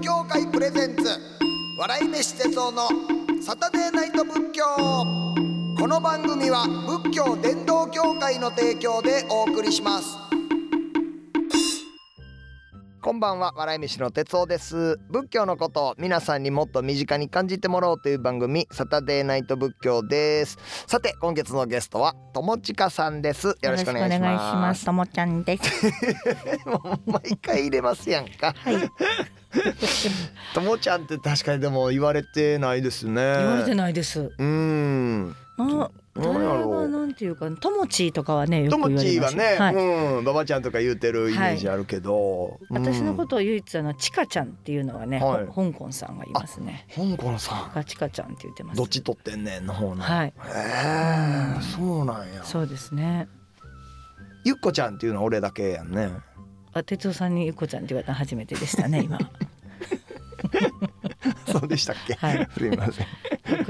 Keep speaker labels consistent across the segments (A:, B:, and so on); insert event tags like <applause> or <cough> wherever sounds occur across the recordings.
A: 協会プレゼンツ。笑い飯哲夫のサタデーナイト仏教。この番組は仏教伝道協会の提供でお送りします。こんばんは笑い飯の哲夫です。仏教のことを皆さんにもっと身近に感じてもらおうという番組サタデーナイト仏教です。さて今月のゲストは友近さんです。よろしくお願いします。
B: ともちゃんです。<laughs>
A: もう毎回入れますやんか。
B: はい。<laughs>
A: ともちゃんって確かにでも言われてないですね
B: 言われてないです。
A: うーん
B: あ、誰
A: やろう
B: がなんていうか、ともちとかはね、よ
A: とも
B: く言われます。
A: ちはね、
B: はい。
A: うんババちゃんとか言うてるイメージあるけど、
B: 私のこととを唯一あのちかちゃんっていうのはね、
A: はい
B: ほ香港さんがいますね。
A: 香港さ
B: がちかちゃんって言ってま
A: ん
B: す。
A: どっち取ってんねんの方の、
B: はい。
A: へえそうなんや
B: そうですね。
A: ゆっこちゃんっていうのは俺だけやんね
B: あ、哲夫さんにゆっこちゃんって言われたの初めてでしたね、<laughs> 今。<laughs>
A: そうでしたっけ、
B: はい。
A: すいません。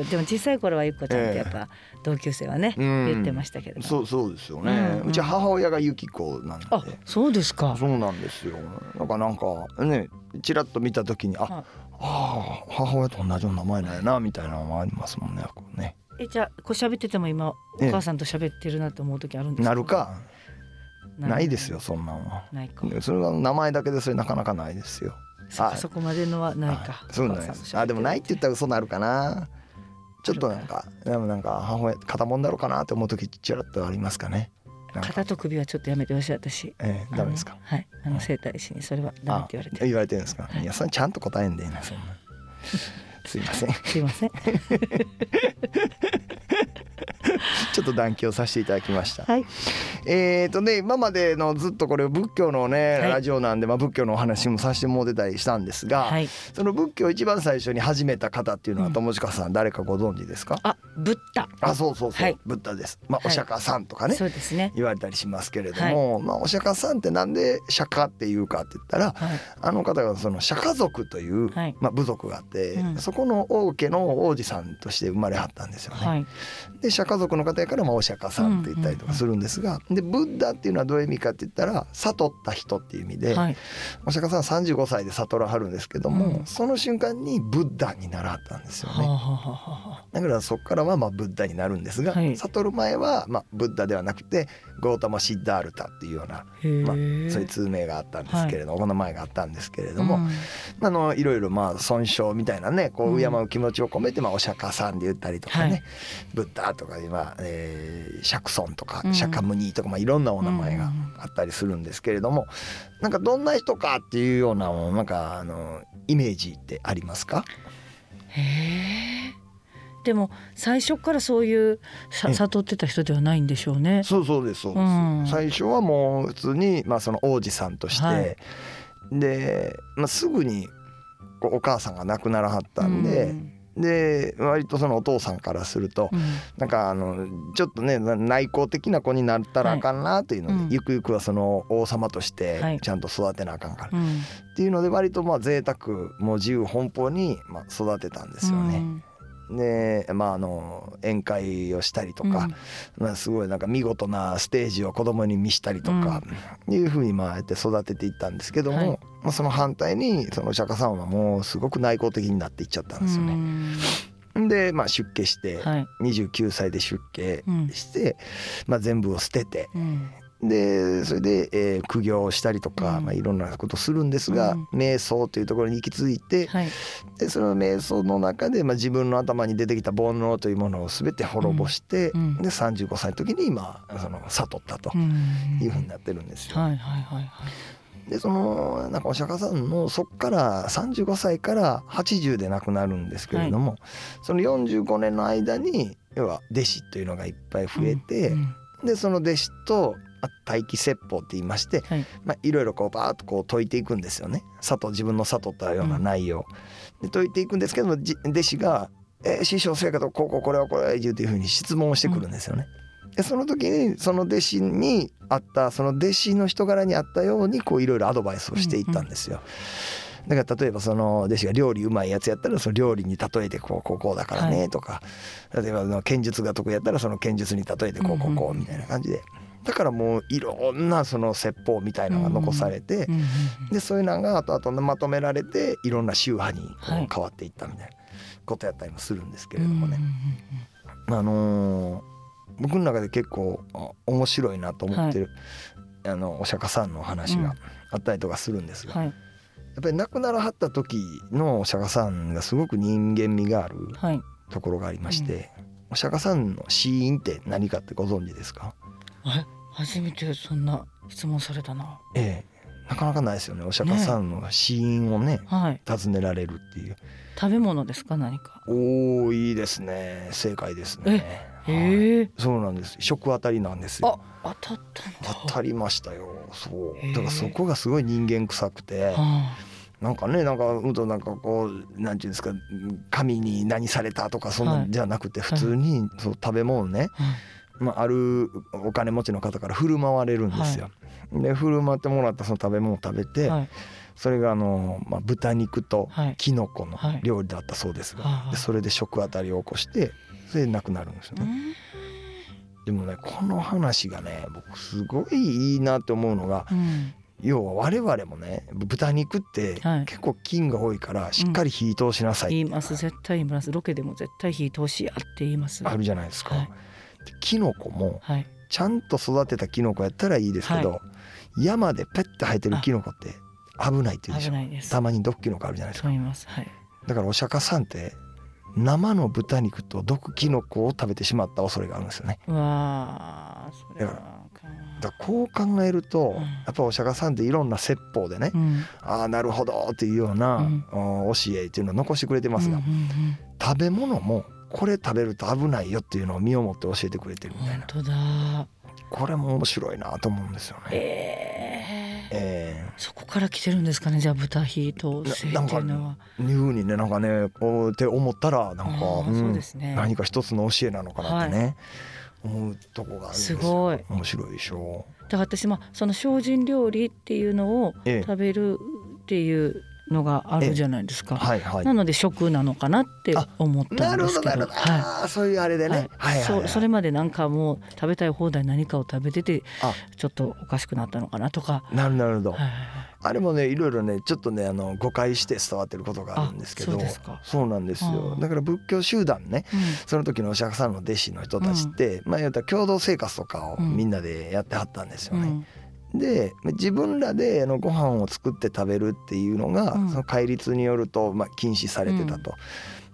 B: でも小さい頃はゆっこちゃんってやっぱ同級生はね、
A: うん。
B: 言ってましたけども。
A: そうそうですよね、
B: うん
A: うち母親がゆきこなんで
B: あ、そうですか。
A: そうなんですよ。だからなんかねちらっと見た時にあ、
B: はい。
A: ああ母親と同じ名前なんやなみたいなのもありますもんねね。
B: え、じゃあ、こう喋ってても今、お
A: え。え
B: 母さんと喋ってるなと思う時あるんですか？
A: なるか
B: な
A: ないですよ。そんなんは。
B: ないか。
A: それは名前だけでそれなかなかないですよ。
B: そ
A: はい。
B: そこまでのはないか。
A: は。い。そうなんです。あでもないって言ったら嘘なるかな。ちょっとなんかでもなんか母親片もんだろうかなって思う時ちらっとありますかね。
B: 肩と首はちょっとやめてほしい私。
A: ええダメですか？
B: はい。あの整体師にそれはダメって言われて。
A: 言われてるんですか？い。やそれちゃんと答えんでいいなそんな。<laughs> すいません。
B: すいません。<laughs> <laughs>
A: ちょっと談義をさせていただきました
B: はい。
A: えーとね今までのずっとこれ仏教のね、
B: はい
A: ラジオなんで、まあ、仏教のお話もさせてもらってたりしたんですが、
B: はい。
A: その仏教を一番最初に始めた方っていうのは
B: うん
A: 友近さん誰かご存知ですか、
B: あ、ブッダ。
A: あそうそうそう、
B: はい
A: ブッダですまあ、
B: はい
A: お釈迦さんとかね
B: そうですね。
A: 言われたりしますけれども、まあ、お釈迦さんってなんで釈迦っていうかって言ったら
B: はい。
A: あの方がその釈迦族という、
B: はい
A: まあ、部族があって、
B: うん
A: そこの王家の王子さんとして生まれはったんですよね。
B: はい。
A: で釈迦族の方やからまあお釈迦さんって言ったりとかするんですが、でブッダっていうのはどういう意味かって言ったら悟った人っていう意味で、
B: はい。
A: お釈迦さん35歳で悟らはるんですけども、
B: うん。
A: その瞬間にブッダにならはったんですよね。
B: はあはあはあは
A: だからそこからはまあブッダになるんですが、
B: はい。
A: 悟る前はまあブッダではなくてゴータマ・シッダールタっていうような。まあ、そういう通名があったんですけれども、お名前があったんですけれども、
B: うん。
A: あのいろいろまあ尊称みたいなねこ
B: う
A: うん。敬う気持ちを込めて、まあ、お釈迦さんで言ったりとかね、
B: はい。
A: ブッダとか今、えー、釈尊とか
B: うん。
A: 釈迦ムニとか、まあ、いろんなお名前があったりするんですけれどもなんかどんな人かっていうようななんかあのイメージってありますか？
B: へえ。でも最初からそういう悟ってた人ではないんでしょうね。
A: そうそうですそうです、
B: うん。
A: 最初はもう普通に、まあ、その王子さんとして、
B: はい。
A: で、まあ、すぐにお母さんが亡くならはったんで、で割とそのお父さんからすると、
B: うん。
A: なんかあのちょっとねな内向的な子になったらあかんなというので、
B: はいうん。
A: ゆくゆくはその王様として
B: はい。
A: ちゃんと育てなあかんから、っ
B: うん。
A: ていうので割とまあ贅沢もう自由奔放にまあ育てたんですよね。でまああの宴会をしたりとか、まあ、すごいなんか見事なステージを子供に見したりとか、いうふうにまあやって育てていったんですけども、
B: はい。
A: まあ、その反対にそのお釈迦さんはもうすごく内向的になっていっちゃったんですよ
B: う
A: ね。
B: ん。
A: で、まあ、出家して、
B: はい。
A: 29歳で出家
B: うん。
A: して、まあ、全部を捨てて
B: うん
A: でそれで、えー苦行をしたりとか、
B: うん
A: まあ、いろんなことするんですが、
B: うん
A: 瞑想というところに行き着いて、
B: はい。
A: でその瞑想の中で、まあ、自分の頭に出てきた煩悩というものを全て滅ぼして、
B: うんうん
A: で35歳の時に今その悟ったと
B: うん
A: いうふうになってるんですよ。
B: はいはいはいはい。
A: でそのなんかお釈迦さんのそっから35歳から80で亡くなるんですけれども、その45年の間に要は弟子というのがいっぱい増えて、
B: うん
A: でその弟子とあ待機説法って言いまして、
B: はい。
A: まあ、いろいろこうバーッとこう解いていくんですよね。悟自分の悟ったような内容、で解いていくんですけどもじ弟子が「えー師匠せやけどこうこうこれはこれは」言うというふうに質問をしてくるんですよね。でその時にその弟子にあったその弟子の人柄にあったようにこういろいろアドバイスをしていったんですよ。だから例えばその弟子が料理うまいやつやったらその料理に例えてこうこうこうだから
B: は
A: ねとか、例えばその剣術が得意やったらその剣術に例えてこうこうこうみたいな感じでだからもういろんなその説法みたいなのが残されて、
B: うんうん
A: でそういうのが後々まとめられていろんな宗派に変わっていったみたいなことやったりもするんですけ
B: うん
A: れどもね。
B: うん
A: あのー僕の中で結構あ面白いなと思ってる、あのお釈迦さんの話
B: うん。
A: があったりとかするんですが、や
B: はい。
A: っぱり亡くならはった時のお釈迦さんがすごく人間味がある
B: はい。
A: ところがありまして、お釈迦さんの死因って何かってご存知ですか？
B: え初めてそんな質問されたな。
A: ええ。なかなかないですよね。お釈迦さんの死因をね
B: はい。
A: 尋ねられるっていう。
B: 食べ物ですか？何か。
A: おおいいですね。正解ですね。はい。
B: ええ。
A: そうなんです。食当たりなんですよ。
B: あ当たった
A: 当たりましたよ。そう。だからそこがすごい人間臭くて
B: は
A: なんかねなんかうんとなんかこうなんていうんですか神に何されたとかそんな
B: はい。
A: んじゃなくて普通にそう食べ物ね、
B: あはい
A: まあ、あるお金持ちの方から振る舞われるんですよ。で振る舞ってもらったその食べ物を食べて、
B: はい。
A: それがあの、まあ、豚肉と
B: はい。
A: キノコの
B: はい。
A: 料理だったそうですが、
B: はい
A: でそれで食当たりを起こしてそれで亡くなるんですよね。
B: うん
A: でもねこの話がね僕すごいいいなって思うのが
B: うん。
A: 要は我々もね豚肉って
B: はい。
A: 結構菌が多いからしっかり火通しなさいって。
B: 言います。絶対言います。ロケでも絶対火通しやって言います。
A: あるじゃないですか。キノコも
B: はい。
A: ちゃんと育てたキノコやったらいいですけど、山でペッて生えてるキノコって危ないって言うでしょたまに毒キノコあるじゃないですか。
B: はい。
A: だからお釈迦さんって生の豚肉と毒キノコを食べてしまった恐れがあるんですよね。
B: うわーそれは
A: だからこう考えると、
B: うん。
A: やっぱお釈迦さんっていろんな説法でね、
B: うん。
A: ああなるほどっていうような、
B: うん。
A: 教えっていうのを残してくれてますが、食べ物もこれ食べると危ないよっていうのを身をもって教えてくれてるみたいな。
B: 本当だ。
A: これも面白いなと思うんですよね。
B: ええ。
A: え
B: そこから来てるんですかねじゃあ豚火と性っていうのは。
A: ー、いうふうにねなんかねこうって思ったらなんかうん
B: そうですね。
A: 何か一つの教えなのかなってね、思うとこがあるんですよ。
B: すごい。
A: 面白いでしょ
B: だから私まあその精進料理っていうのを
A: ええ。
B: 食べるっていうのがあるじゃないですか、
A: はいはい。
B: なので食なのかなって思った
A: なんる
B: ですけど。は
A: ああそういうあれで
B: い。
A: ね、はい、
B: そうそれまでなんかもう食べたい放題何かを食べてて
A: あ。
B: ちょっとおかしくなったのかなとか、
A: なるなるほど、
B: はいはい
A: あれもねいろいろねちょっとねあの誤解して伝わってることがあるんですけど。
B: あそうですか。
A: そうなんですよ。だから仏教集団ね
B: うん。
A: その時のお釈迦さんの弟子の人たちって、まあ言ったら共同生活とかを
B: うん。
A: みんなでやってはったんですよね。
B: うん
A: で自分らであのご飯を作って食べるっていうのが、
B: うん。
A: その戒律によると、まあ、禁止されてたと。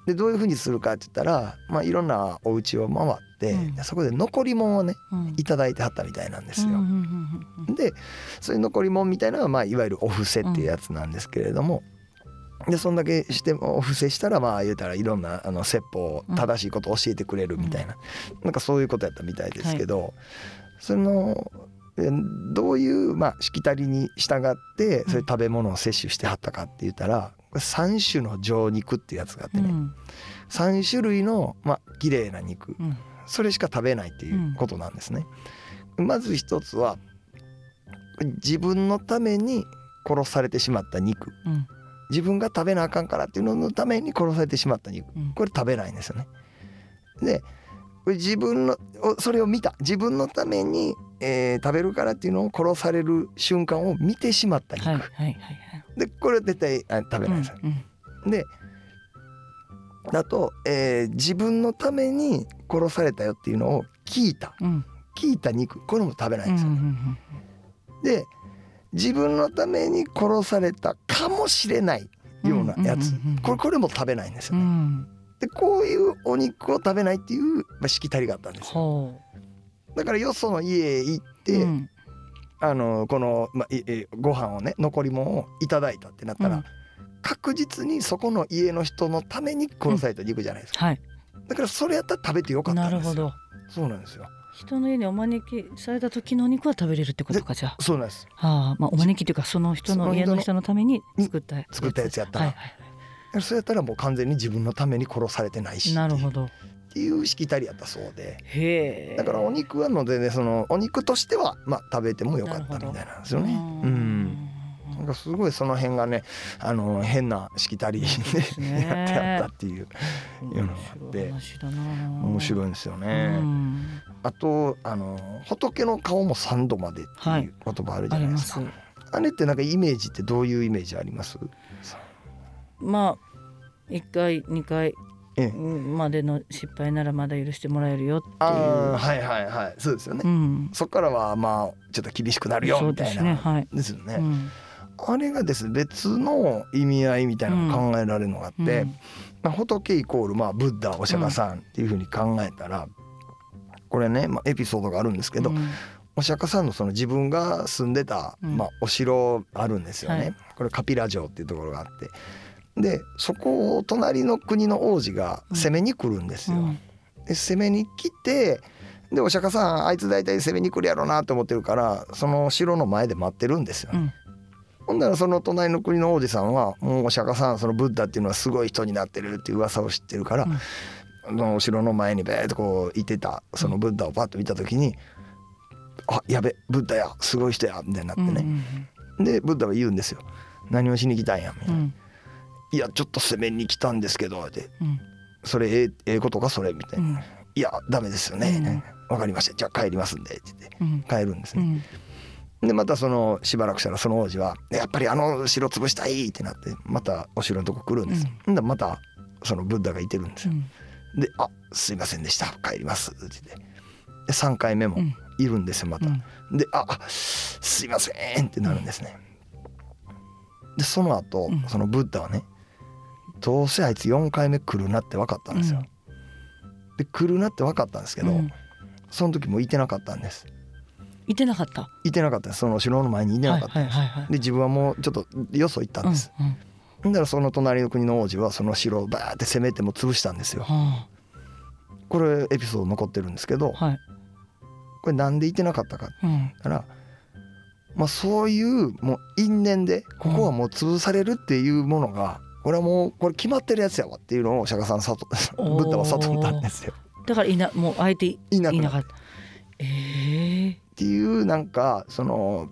A: でどういうふうにするかって言ったら、まあ、いろんなお家を回って、
B: うん。
A: そこで残り物をね
B: うん。
A: いただいてはったみたいなんですよ。
B: うんうんうんうん
A: でそういう残り物みたいなのは、まあ、いわゆるお布施っていうやつなんですけれども、でそんだけしてお布施したらまあ言うたらいろんなあの説法
B: うん
A: 正しいことを教えてくれるみたいな、なんかそういうことやったみたいですけど、そのえどういう、まあ、しきたりに従ってそういう食べ物を摂取してはったかって言ったらこれ3種の上肉っていうやつがあってね、
B: うん。
A: 3種類のまあ綺麗な肉。
B: うん。
A: それしか食べないっていうことなんですね。まず一つは自分のために殺されてしまった肉。
B: うん。
A: 自分が食べなあかんからっていうののために殺されてしまった肉。
B: うん。
A: これ食べないんですよね。で自分のおそれを見た。自分のために、えー食べるからっていうのを殺される瞬間を見てしまった。肉、
B: はいはいはいはい。
A: でこれは絶対あ食べないです。よ。
B: うんうん。
A: でだと、えー自分のために殺されたよっていうのを聞いた。
B: うん。
A: 聞いた肉。これも食べない
B: うんん
A: ですよ。
B: うん。
A: で自分のために殺されたかもしれないようなやつ。
B: うんうんうんうん
A: これこれも食べないんです
B: う
A: よね。
B: ん
A: でこういうお肉を食べないっていう、まあ、しきたりがあったんですよ。
B: ほ
A: だからよその家へ行っ
B: う
A: て、
B: うん。
A: あのこの、まあ、いえご飯をね残り物をいただいたってなったら、
B: うん。
A: 確実にそこの家の人のために殺された肉じゃないですか、
B: はい。
A: だからそれやったら食べてよかったですよ。
B: なんるほど。
A: そうなんですよ。
B: 人の家にお招きされた時のお肉は食べれるってことかじゃあ。
A: そうなんです。
B: はあまあお招きというかその人の家の人のために作ったやつ。
A: 作ったやつやったら。
B: はいは
A: だからそれやったらもう完全に自分のために殺されてないし
B: いなるほ
A: ど。
B: ど
A: っていうしきたりやったそうで。
B: へえ。
A: だからお肉はのでねそのお肉としてはまあ食べてもよかったみたいなんですよね。
B: う
A: うん。なんかすごいその辺がねあの変なしきたりでやってあったっていう。いうのがあって。
B: 面白い
A: んですよ
B: う
A: ね。
B: ん。
A: あとあの仏の顔も三度までって
B: はい。いう
A: 言葉あるじゃないですか。
B: す。
A: あれってなんかイメージってどういうイメージあります？
B: まあ一回二回
A: ええ。
B: までの失敗ならまだ許してもらえるよっていう。
A: はいはいはい。そうですよね。
B: うん。
A: そこからはまあちょっと厳しくなるよみたいな。
B: ねはい。
A: ですよね。
B: うん。
A: あれがですね別の意味合いみたいなのが考えられるのがあって、
B: うん。
A: まあ、仏イコールまあブッダお釈迦さんっていうふうに考えたら、これね、まあ、エピソードがあるんですけど、
B: うん。
A: お釈迦さんのその自分が住んでた、
B: うん。
A: まあ、お城あるんですよね、
B: はい。
A: これカピラ城っていうところがあってでそこを隣の国の王子が攻めに来るんですよ。
B: うん。
A: で攻めに来てでお釈迦さんあいつ大体攻めに来るやろうなと思ってるからその城の前で待ってるんですよ。ね。
B: うん。
A: ほんならその隣の国の王子さんはもうお釈迦さんそのブッダっていうのはすごい人になってるっていう噂を知ってるから、
B: うん。
A: そのお城の前にベーッとこういてたそのブッダをパッと見た時に「あやべブッダやすごい人や」みたいになって
B: うん
A: ね、でブッダは言うんですよ「何をしに来たんや」みたいな「
B: うん
A: いやちょっと攻めに来たんですけど」って
B: うん「
A: それええええことかそれ」みたいな「
B: うん。
A: いやダメですよね」わかりました。じゃあ帰りますんで」って言って
B: うん。
A: 帰るんですね。
B: うん。
A: でまたそのしばらくしたらその王子は「やっぱりあの城潰したい!」ってなってまたお城のとこ来るんです。ほんだらまたそのブッダがいてるんですよ。
B: うん。
A: で「あすいませんでした。帰ります」って言って。で3回目も
B: うん。
A: いるんですよまた。
B: うん。
A: で「ああすいません」ってなるんですね。でその後、
B: うん。
A: そのブッダはねどうせあいつ4回目来るなって分かったんですよ。で来るなって分かったんですけど、
B: うん
A: その時もいてなかったんです。
B: いてなかった？
A: いてなかったその城の前にいてなかったんです。
B: はいはいはいはい
A: で自分はもうちょっとよそ行ったんです。
B: うんうん
A: だらその隣の国の王子はその城をバーって攻めても潰したんですよ。
B: は
A: これエピソード残ってるんですけど
B: あはい
A: これなんでいてなかったか
B: うん
A: まあ、そういうもう因縁でここはもう潰されるっていうものがこれはもうこれ決まってるやつやわっていうのを釈迦さん悟ブッダは悟ったんですよ。
B: だからいなもう相手い
A: い
B: なかった。ええ
A: っていうなんかその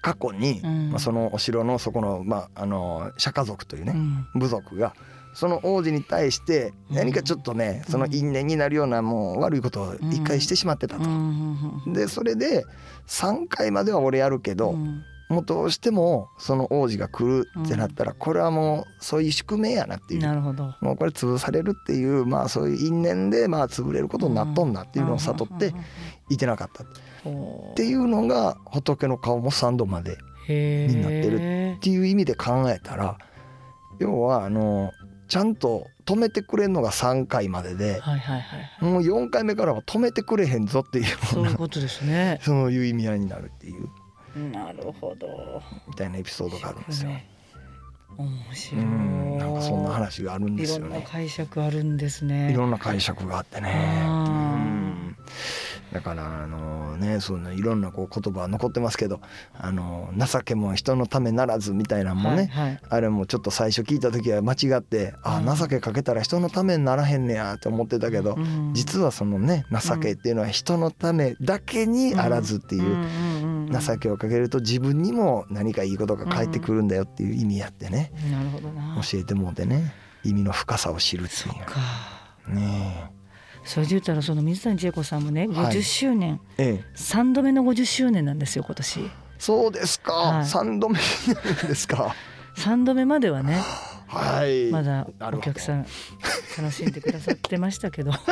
A: 過去に、
B: うん。
A: まあ、そのお城のそこの,、まあ、あの釈迦族というね、
B: うん。
A: 部族がその王子に対して何かちょっとね、その因縁になるようなもう悪いことを一回してしまってたと。
B: うんうん
A: でそれで3回までは俺やるけど、
B: うん
A: もうどうしてもその王子が来るってなったらこれはもうそういう宿命やなっていう。
B: なるほど。
A: もうこれ潰されるっていうまあそういう因縁でまあ潰れることになっとんなっていうのを悟っていてなかったっ
B: って
A: いうのが仏の顔も3度まで
B: へ
A: になってるっていう意味で考えたら要はあのちゃんと止めてくれんのが3回までで
B: はいはいはい
A: もう4回目からは止めてくれへんぞっていうよ
B: そういうことですね。<laughs>
A: そういう意味合いになるっていう
B: なるほど
A: みたいなエピソードがあるんですよ。
B: 面白い
A: うんなんかそんな話があるんで
B: いろんな
A: すよね。
B: 解釈あるんですね
A: いろんな解釈があってね。うんだからあのねそのいろんなこう言葉は残ってますけどあの情けも人のためならずみたいなのもね、
B: はいはい。
A: あれもちょっと最初聞いた時は間違ってあ
B: うん。
A: 情けかけたら人のためにならへんねやって思ってたけど、
B: うん
A: 実はそのね情けっていうのは人のためだけにあらずっていう、
B: んうんうん
A: 情けをかけると自分にも何かいいことが返ってくるんだよっていう意味やってね、
B: なるほどな。
A: 教えてもうてね意味の深さを知るっていう。ね
B: それで言ったらその水谷千恵子さんもね
A: はい。
B: 50周年、
A: ええ。
B: 三度目の50周年なんですよ今年。
A: そうですか、
B: はい。
A: 三度目ですか。<laughs>
B: 三度目まではね
A: はい。
B: まだお客さん楽しんでくださってましたけど。<laughs>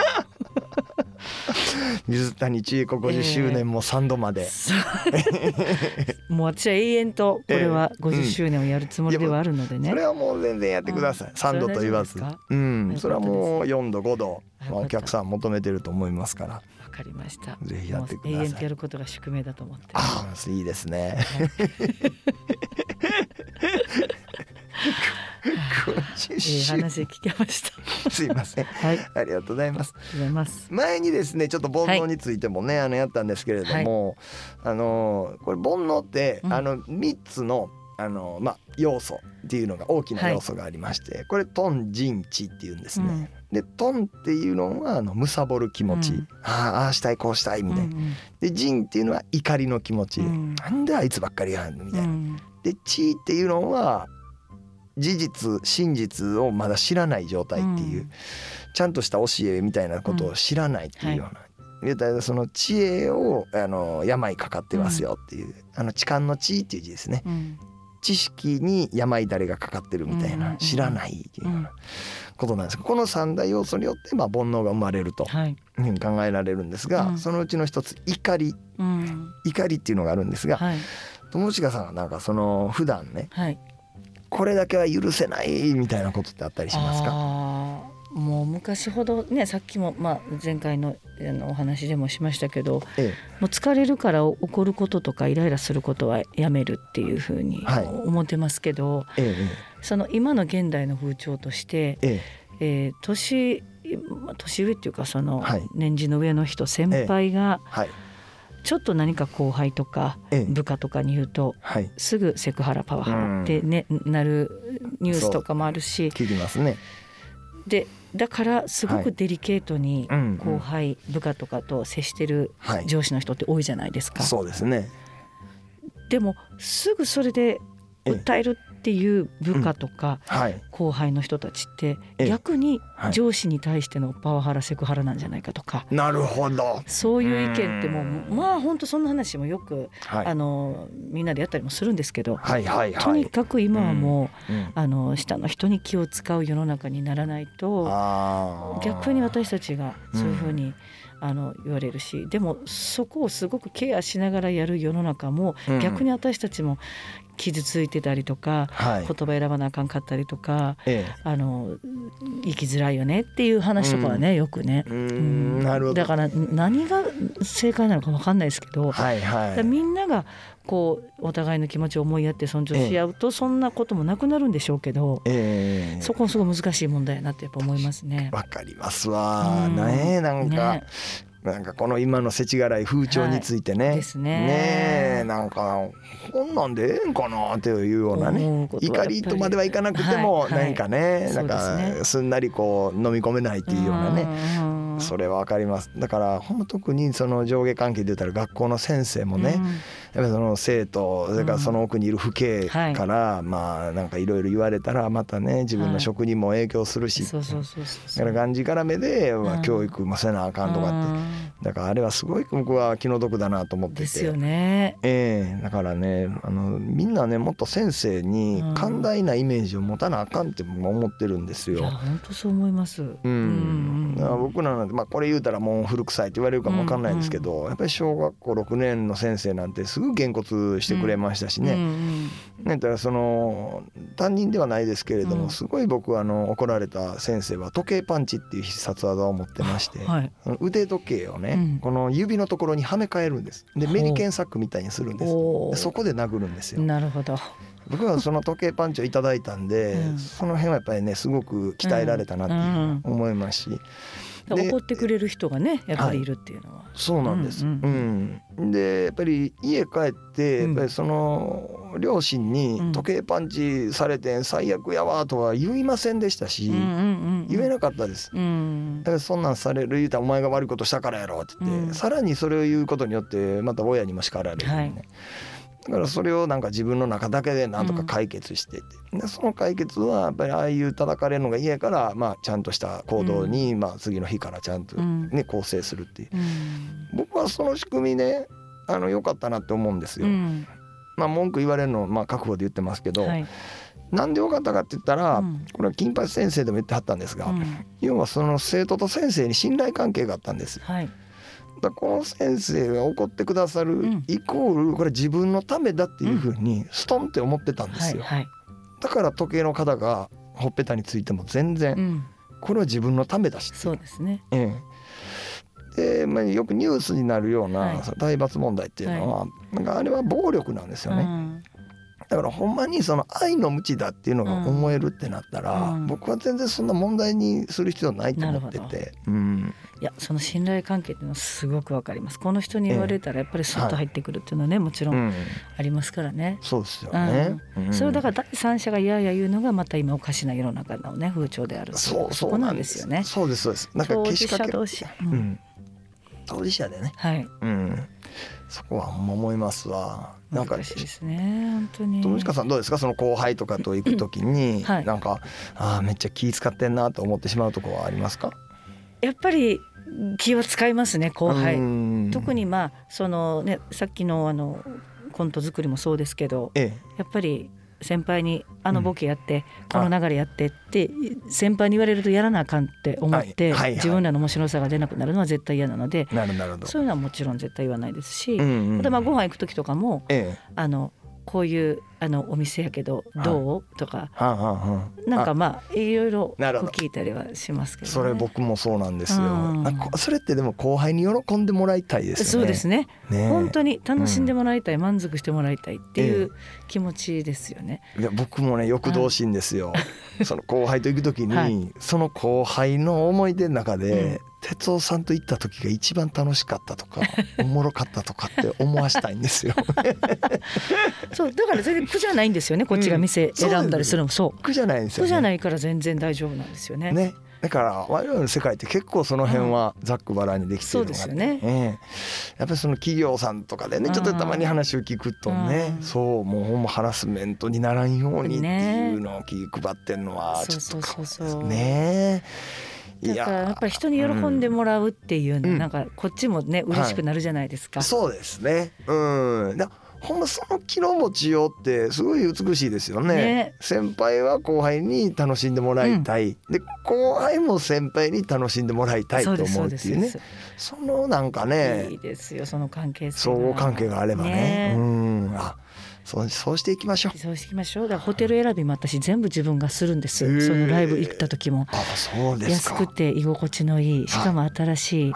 A: 水谷千恵子50周年も3度まで、
B: そう。<laughs> もう私は永遠とこれは50周年をやるつもりではあるのでね、
A: それはもう全然やってください、
B: うん
A: 3度と言わず。うん。それはもう
B: よか
A: 4度5度、まあ、お客さん求めてると思いますから。
B: わかりました。
A: ぜひやってください。
B: 永遠とやることが宿命だと思って。
A: ああいいですね。50
B: い。い
A: 周
B: 話聞けました。
A: すいません。
B: はい。ありがと
A: うございます。
B: うございます。
A: 前にですねちょっと煩悩についてもね、あのやったんですけれども、あのこれ煩悩って、
B: うん。
A: あの3つのあのまあ要素っていうのが大きな要素がありまして、これトンジンチっていうんですね。でトンっていうのはあの貪る気持ち、
B: うん。
A: ああしたいこうしたいみたいな。
B: うん。
A: でジンっていうのは怒りの気持ち、
B: うん。
A: なんであいつばっかりやんみたいな。
B: うん。
A: で地位っていうのは事実真実をまだ知らない状態っていう、
B: うん。
A: ちゃんとした教えみたいなことを知らないっていうような。言うたらその知恵をあの病かかってますよっていう、あの痴漢の知っていう字ですね。
B: うん
A: 知識に病誰がかかってるみたいなん知らないっていうようなことなんです。けどこの三大要素によってまあ煩悩が生まれると
B: はい。
A: いうふうに考えられるんですが、
B: うん。
A: そのうちの一つ怒り。
B: うん。
A: 怒りっていうのがあるんですが
B: はい。
A: 友近さんはなんかその普段ね
B: はい。
A: これだけは許せないみたいなことってあったりしますか？
B: もう昔ほどねさっきも、まあ、前回のあのお話でもしましたけど
A: え
B: もう疲れるから怒ることとかイライラすることはやめるっていうふうに
A: はい。
B: 思ってますけど、
A: ええ
B: その今の現代の風潮として、
A: ええ。
B: えー年まあ年上っていうかその
A: はい。
B: 年次の上の人先輩が
A: はい。
B: ちょっと何か後輩とか
A: ええ。
B: 部下とかに言うと
A: はい。
B: すぐセクハラパワハラって、ねなるニュースとかもあるし
A: 聞きますね
B: でだからすご
A: はい。
B: くデリケートに後輩部下とかと接してる
A: はい。
B: 上司の人って多いじゃないですか。
A: そうですね。
B: でもすぐそれで訴えるっていう部下とか
A: はい。
B: 後輩の人たちって
A: ええ。
B: 逆に
A: はい。
B: 上司に対してのパワハラセクハラなんじゃないかとか。
A: なるほど。
B: そういう意見っても
A: う
B: まあ本当そんな話もよく
A: はい。
B: あのみんなでやったりもするんですけどと
A: はい
B: にかく今はもう
A: うん。
B: あの下の人に気を使う世の中にならないと逆に私たちがそういうふうに、あの言われるしでもそこをすごくケアしながらやる世の中も、
A: うん。
B: 逆に私たちも傷ついてたりとか
A: はい。
B: 言葉選ばなあかんかったりとか
A: え
B: あの生きづらいよねっていう話とかはね、よくね。
A: なるほど。
B: だから何が正解なのか分かんないですけど、
A: はいはい。
B: みんながこうお互いの気持ちを思いやって尊重し合うとそんなこともなくなるんでしょうけど、
A: ええ。
B: そこもすごい難しい問題やなってやっぱ思いますね。
A: わかりますわ。
B: うん。
A: ねなんか、
B: ね。
A: なんかこの今の世知辛い風潮についてね、
B: ですね。
A: ねえなんかこんなんでええんかなっていうようなね怒りとまではいかなくても何かね、なんかすんなりこう飲み込めないっていうようなね、
B: うん。
A: それはわかります。だからほんま特にその上下関係で言ったら学校の先生もね、やっぱりその生徒それからその奥にいる父兄から、まあなんかいろいろ言われたらまたね自分の職にも影響するし、
B: そうそうそうそう
A: だからがんじがらめで、まあ
B: うん。
A: 教育もせなあかんとかって、
B: うん。
A: だからあれはすごい僕は気の毒だなと思ってて。
B: ですよね。
A: ええだからねあのみんなねもっと先生に
B: うん。
A: 寛大なイメージを持たなあかんって思ってるんですよ。
B: いや本当そう思います。う
A: うん、ら僕らなんて、まあ、これ言うたらもう古臭いって言われるかもわかんないですけど、やっぱり小学校6年の先生なんてすぐげんこつしてくれましたしね,、
B: ん
A: ねだからその担任ではないですけれども、
B: うん。
A: すごい僕あの怒られた先生は時計パンチっていう必殺技を持ってまして、
B: はい。
A: 腕時計をね、
B: うん。
A: この指のところにはめ替えるんです。でメリケンサックみたいにするんです。でそこで殴るんですよ。
B: なるほど。
A: 僕はその時計パンチをいただいたんで、
B: うん。
A: その辺はやっぱりねすごく鍛えられたなっていう思いますし、で
B: 怒ってくれる人がねやっぱりいるっていうのは。
A: そうなんです。
B: う
A: うんん。でやっぱり家帰って
B: うん。
A: やっぱりその両親に
B: うん。
A: 時計パンチされて最悪やわとは言いませんでしたし、言えなかったです。
B: うん。
A: だからそんなんされる言うたらお前が悪いことしたからやろって言って、
B: うん。
A: さらにそれを言うことによってまた親にも叱られるよね、
B: はい
A: だからそれをなんか自分の中だけでなんとか解決してて、でその解決はやっぱりああいう叩かれるのが嫌やから、まあ、ちゃんとした行動に、まあ、次の日からちゃんと
B: うん。
A: ね、構成するっていう。
B: うん。
A: 僕はその仕組みねあの良かったなって思うんですよ。
B: うん。
A: まあ、文句言われるのまあ覚悟で言ってますけど、
B: はい。
A: なんで良かったかって言ったら、
B: うん。
A: これは金八先生でも言ってはったんですが、
B: うん。
A: 要はその生徒と先生に信頼関係があったんです。
B: はい
A: だこの先生が怒ってくださる
B: ん。
A: イコールこれ自分のためだっていうふうにストンって思ってたんですよ。
B: はいはい。
A: だから時計の肩がほっぺたについても全然
B: うん。
A: これは自分のためだし、
B: そうですね。
A: ええ。で、まあ、よくニュースになるような、体罰問題っていうのは、なんかあれは暴力なんですよね。
B: うん。
A: だからほんまにその愛の無知だっていうのが思えるってなったら、
B: うん。
A: 僕は全然そんな問題にする必要ないと思ってて、うん、
B: いやその信頼関係っていうのはすごくわかります。この人に言われたらやっぱりスッと入ってくるっていうのはねもちろ
A: うん。ん、
B: ありますからね。
A: そうですよね。うん。
B: それをだから第三者がいやいや言うのがまた今おかしな世の中のね風潮である
A: そうそう
B: こなんですよね。
A: そうですそうです。なんか
B: 当事
A: けしかけ、
B: 者同士。う
A: うん。ん、当事者でね、
B: はい。
A: うん、そこは思いますわ。なんか
B: 難しいですね本当に。
A: 友近さんどうですか？その後輩とかと行くときに、
B: はい。
A: なんかあーめっちゃ気使ってんなと思ってしまうところはありますか？
B: やっぱり気は使いますね後輩、
A: うん。
B: 特にまあそのねさっきのあのコント作りもそうですけど
A: え
B: やっぱり先輩に「あのボケやって、
A: うん。
B: この流れやって」って先輩に言われるとやらなあかんって思って、
A: はいはいはい。
B: 自分らの面白さが出なくなるのは絶対嫌なので。そういうのはもちろん絶対言わないですし、
A: うんうん
B: まあご飯行く時とかも
A: ええ。
B: あのこういうあのお店やけどどう？とか。なんかまあいろいろ聞いたりはしますけど、ね、
A: それ僕もそうなんですよ。それってでも後輩に喜んでもらいたいです。
B: そうですね。
A: ね
B: 本当に楽しんでもらいたい、満足してもらいたいっていう気持ちですよね。
A: いや僕もね欲動しいんですよ。その後輩と行く時に、
B: はい。
A: その後輩の思い出の中で、
B: うん
A: 哲夫さんと行った時が一番楽しかったとか <laughs> おもろかったとかって思わしたいんですよ。<laughs>
B: そうだから全然苦じゃないんですよねこっちが店選んだりするのも。そう。
A: 苦じゃないんですよ、ね。
B: 苦じゃないから全然大丈夫なんですよね。
A: ね。だから我々の世界って結構その辺はざっくばらんにできてるのが、
B: そうですよね。
A: ええ。やっぱりその企業さんとかでねちょっとたまに話を聞くとね
B: うん。
A: そうもうほんまハラスメントにならんようにっていうのを気配ってんのはちょっ
B: そう
A: と
B: そうそう。そう
A: ねえ
B: だからやっぱり人に喜んでもらうっていうの、
A: うん。
B: なんかこっちもね嬉しくなるじゃないですか。
A: そうですね。うん。だほんまその気の持ちようってすごい美しいですよね。
B: ね。
A: 先輩は後輩に楽しんでもらいたい、で後輩も先輩に楽しんでもらいたいと
B: そう
A: っていうね。
B: そ
A: のなんかね。
B: いいですよその関係性
A: 相互関係があればね。
B: ね
A: うん。あそうそうしていきましょう。
B: そうしましょう。だからホテル選びも私全部自分がするんです、
A: へー
B: そのライブ行った時も。
A: あそうです
B: 安
A: か
B: くて居心地のいいしかも新しい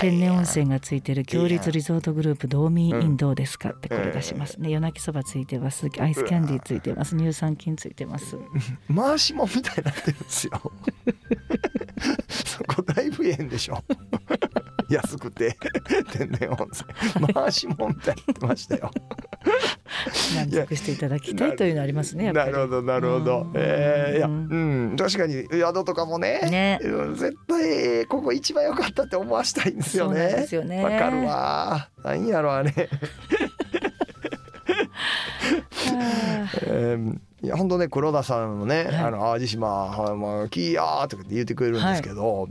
B: 天然温泉がついてる強立リゾートグループ道民インどうですかってこれ出します。ね夜泣きそばついてます。アイスキャンディーついてます。乳酸菌ついてます。
A: 回しもんみたいになってるんですよ。<laughs> そこだいぶええんでしょ。安くて。天然温泉。回しもんみたいになってましたよ <laughs>
B: 満足していただきたいというのありますね
A: なるほどなるほど。
B: うん。
A: えー、いやうん確かに宿とかもね
B: ね。
A: うん絶対ここ一番良かったって思わしたいんですよね。
B: ですよね。
A: わかるわ。なんやろあれ。
B: あ
A: えーいや本当ね黒田さんもね「
B: はい。
A: あの淡路島はいまあキーやー」とかって言ってくれるんですけど、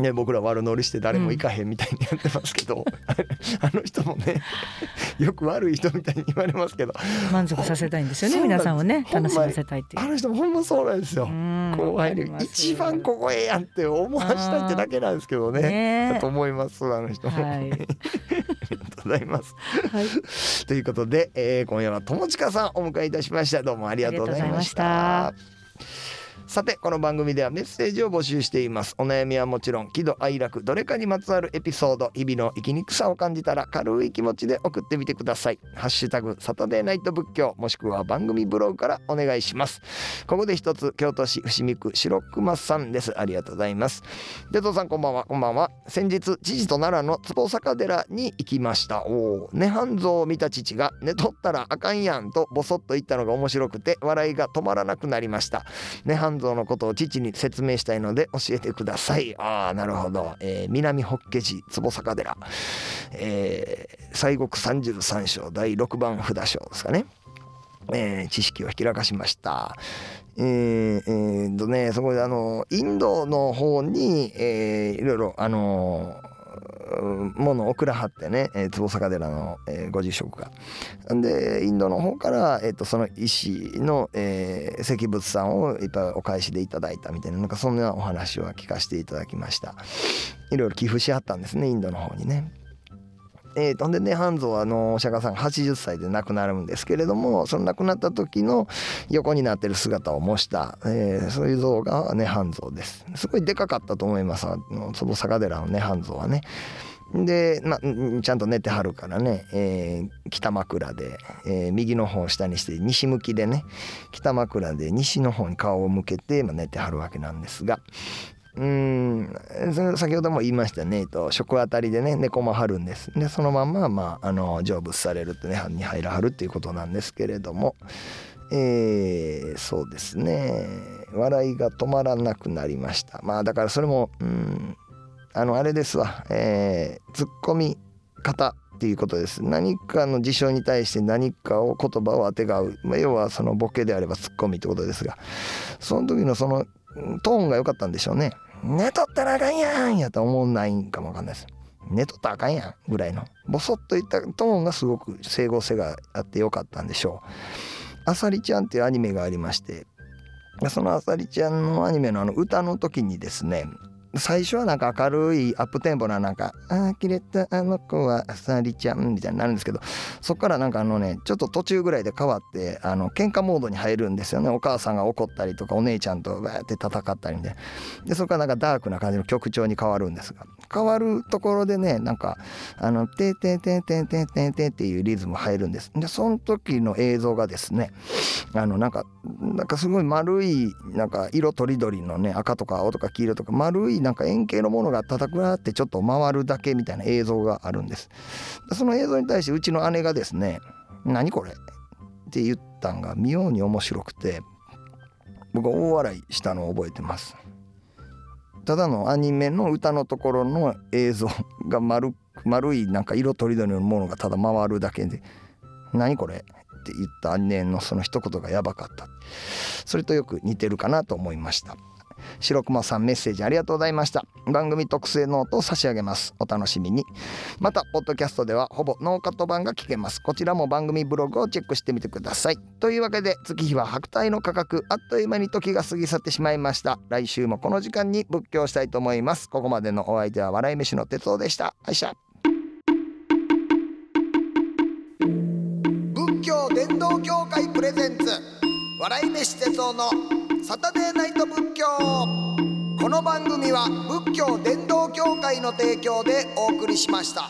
A: ね、僕ら悪乗りして誰も行かへんみたいにやってますけど、<laughs> あの人もねよく悪い人みたいに言われますけど。
B: ー満足させたいんですよね皆さんをね楽しませたいっていう。
A: あの人もほんまそうなんですよ。
B: うん
A: 後輩に一番ここええやんって思わしたいってだけなんですけどね。
B: ね
A: だと思いますあの人も、
B: はい。<laughs>
A: ありがとうございます。
B: はい。
A: ということで、えー今夜は友近さんお迎えいたしました。どうもありがとうございましたさてこの番組ではメッセージを募集しています。お悩みはもちろん喜怒哀楽どれかにまつわるエピソード日々の生きにくさを感じたら軽い気持ちで送ってみてください。ハッシュタグサタデーナイト仏教もしくは番組ブログからお願いします。ここで一つ京都市伏見区白熊さんです。ありがとうございます。でとさんこんばんは。こんばんは。先日父と奈良の坪坂寺に行きました。おお涅槃像を見た父が寝とったらあかんやんとボソッと言ったのが面白くて笑いが止まらなくなりました。涅槃像のことを父に説明したいので教えてください。ああなるほど、えー南法華寺坪坂寺、えー西国三十三章第六番札章ですかね。えー知識をひらかしました。えーえーとねそこであのインドの方に、えーいろいろあのうんものを送らはってね、えー坪坂寺の、えーご住職が。でインドの方から、えー、とその石の、えー石仏さんをいっぱいお返しでいただいたみたいななんかそんなお話は聞かせていただきました。いろいろ寄付しはったんですねインドの方にね。えー、とんでね半蔵はあのお釈迦さんが80歳で亡くなるんですけれどもその亡くなった時の横になってる姿を模した、えーそういう像がね半蔵です。すごいでかかったと思います。あの坪坂寺のね半蔵はね。で、ま、ちゃんと寝てはるからね、えー北枕で、えー右の方を下にして西向きでね北枕で西の方に顔を向けて、ま、寝てはるわけなんですがうん。先ほども言いましたね、えっと、食あたりでね寝込まはるんです。でそのまんま、まあ、あの成仏されるってねに入らはるっていうことなんですけれども。えーそうですね。笑いが止まらなくなりました。まあだからそれもうんあのあれですわ、えー、ツッコミ方っていうことです。何かの事象に対して何かを言葉をあてがう、まあ、要はそのボケであればツッコミってことですが。その時のそのトーンが良かったんでしょうね。寝とったらあかんやんやと思わないんかもわかんないです。寝とったらあかんやんぐらいの。ボソッと言ったトーンがすごく整合性があってよかったんでしょう。あさりちゃんっていうアニメがありましてそのあさりちゃんのアニメのあの歌の時にですね最初はなんか明るいアップテンポななんか「ああきれたあの子はあさりちゃん」みたいになるんですけどそっからなんかあのねちょっと途中ぐらいで変わってあの喧嘩モードに入るんですよね。お母さんが怒ったりとかお姉ちゃんとバーって戦ったりででそっからなんかダークな感じの曲調に変わるんですが。変わるところでねなんかあの「ててててててて」っていうリズム入るんです。でその時の映像がですねあのなんかなんかすごい丸いなんか色とりどりのね赤とか青とか黄色とか丸いなんか円形のものが叩くなってちょっと回るだけみたいな映像があるんです。その映像に対してうちの姉がですね「何これ?」って言ったんが妙に面白くて僕は大笑いしたのを覚えてます。ただのアニメの歌のところの映像が丸 <laughs> 丸いなんか色とりどりのものがただ回るだけで「何これ?」って言った姉のその一言がやばかったそれとよく似てるかなと思いました白熊さんメッセージありがとうございました。番組特製ノートを差し上げます。お楽しみに。またポッドキャストではほぼノーカット版が聞けます。こちらも番組ブログをチェックしてみてください。というわけで月日は百代の過客。あっという間に時が過ぎ去ってしまいました。来週もこの時間に仏教したいと思います。ここまでのお相手は笑い飯の哲夫でした。あいしゃ仏教伝道協会プレゼンツ。笑い飯哲夫のサタデーナイト仏教この番組は仏教伝道協会の提供でお送りしました。